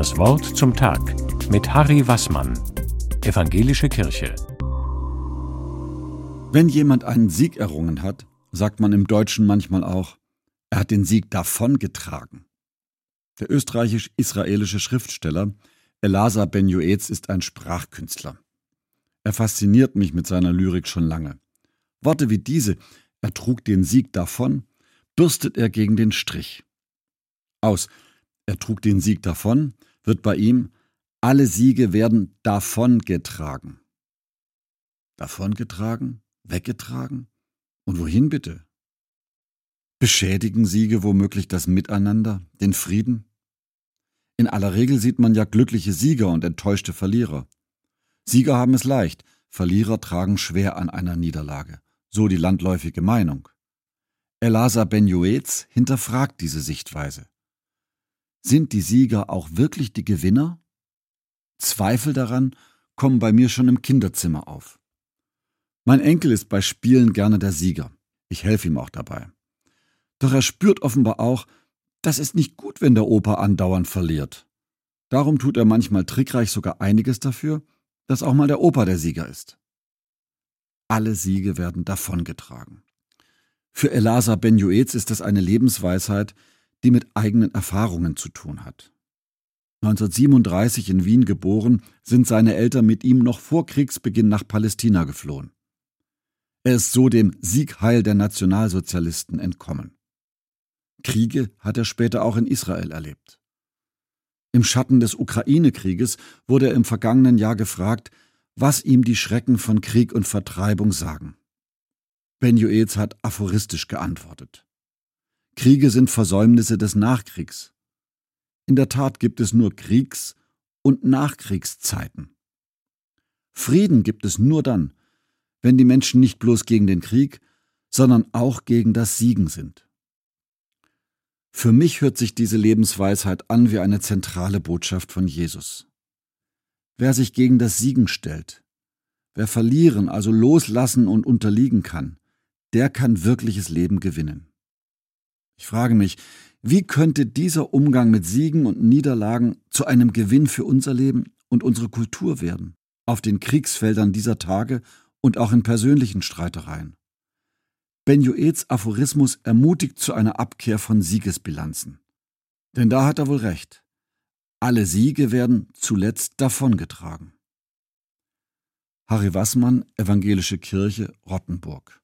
Das Wort zum Tag mit Harry Wassmann, Evangelische Kirche. Wenn jemand einen Sieg errungen hat, sagt man im Deutschen manchmal auch, er hat den Sieg davongetragen. Der österreichisch-israelische Schriftsteller Elasa Ben Yoetz ist ein Sprachkünstler. Er fasziniert mich mit seiner Lyrik schon lange. Worte wie diese, er trug den Sieg davon, bürstet er gegen den Strich. Aus er trug den Sieg davon, wird bei ihm alle Siege werden davongetragen. Davongetragen? Weggetragen? Und wohin bitte? Beschädigen Siege womöglich das Miteinander, den Frieden? In aller Regel sieht man ja glückliche Sieger und enttäuschte Verlierer. Sieger haben es leicht, Verlierer tragen schwer an einer Niederlage. So die landläufige Meinung. Elasa Ben Yoetz hinterfragt diese Sichtweise. Sind die Sieger auch wirklich die Gewinner? Zweifel daran kommen bei mir schon im Kinderzimmer auf. Mein Enkel ist bei Spielen gerne der Sieger. Ich helfe ihm auch dabei. Doch er spürt offenbar auch, das ist nicht gut, wenn der Opa andauernd verliert. Darum tut er manchmal trickreich sogar einiges dafür, dass auch mal der Opa der Sieger ist. Alle Siege werden davongetragen. Für Elasa Ben Yoetz ist das eine Lebensweisheit, die mit eigenen Erfahrungen zu tun hat. 1937 in Wien geboren, sind seine Eltern mit ihm noch vor Kriegsbeginn nach Palästina geflohen. Er ist so dem Siegheil der Nationalsozialisten entkommen. Kriege hat er später auch in Israel erlebt. Im Schatten des Ukraine-Krieges wurde er im vergangenen Jahr gefragt, was ihm die Schrecken von Krieg und Vertreibung sagen. Ben Joetz hat aphoristisch geantwortet. Kriege sind Versäumnisse des Nachkriegs. In der Tat gibt es nur Kriegs- und Nachkriegszeiten. Frieden gibt es nur dann, wenn die Menschen nicht bloß gegen den Krieg, sondern auch gegen das Siegen sind. Für mich hört sich diese Lebensweisheit an wie eine zentrale Botschaft von Jesus. Wer sich gegen das Siegen stellt, wer verlieren, also loslassen und unterliegen kann, der kann wirkliches Leben gewinnen. Ich frage mich, wie könnte dieser Umgang mit Siegen und Niederlagen zu einem Gewinn für unser Leben und unsere Kultur werden, auf den Kriegsfeldern dieser Tage und auch in persönlichen Streitereien? Benjoets Aphorismus ermutigt zu einer Abkehr von Siegesbilanzen. Denn da hat er wohl recht. Alle Siege werden zuletzt davongetragen. Harry Wassmann, Evangelische Kirche, Rottenburg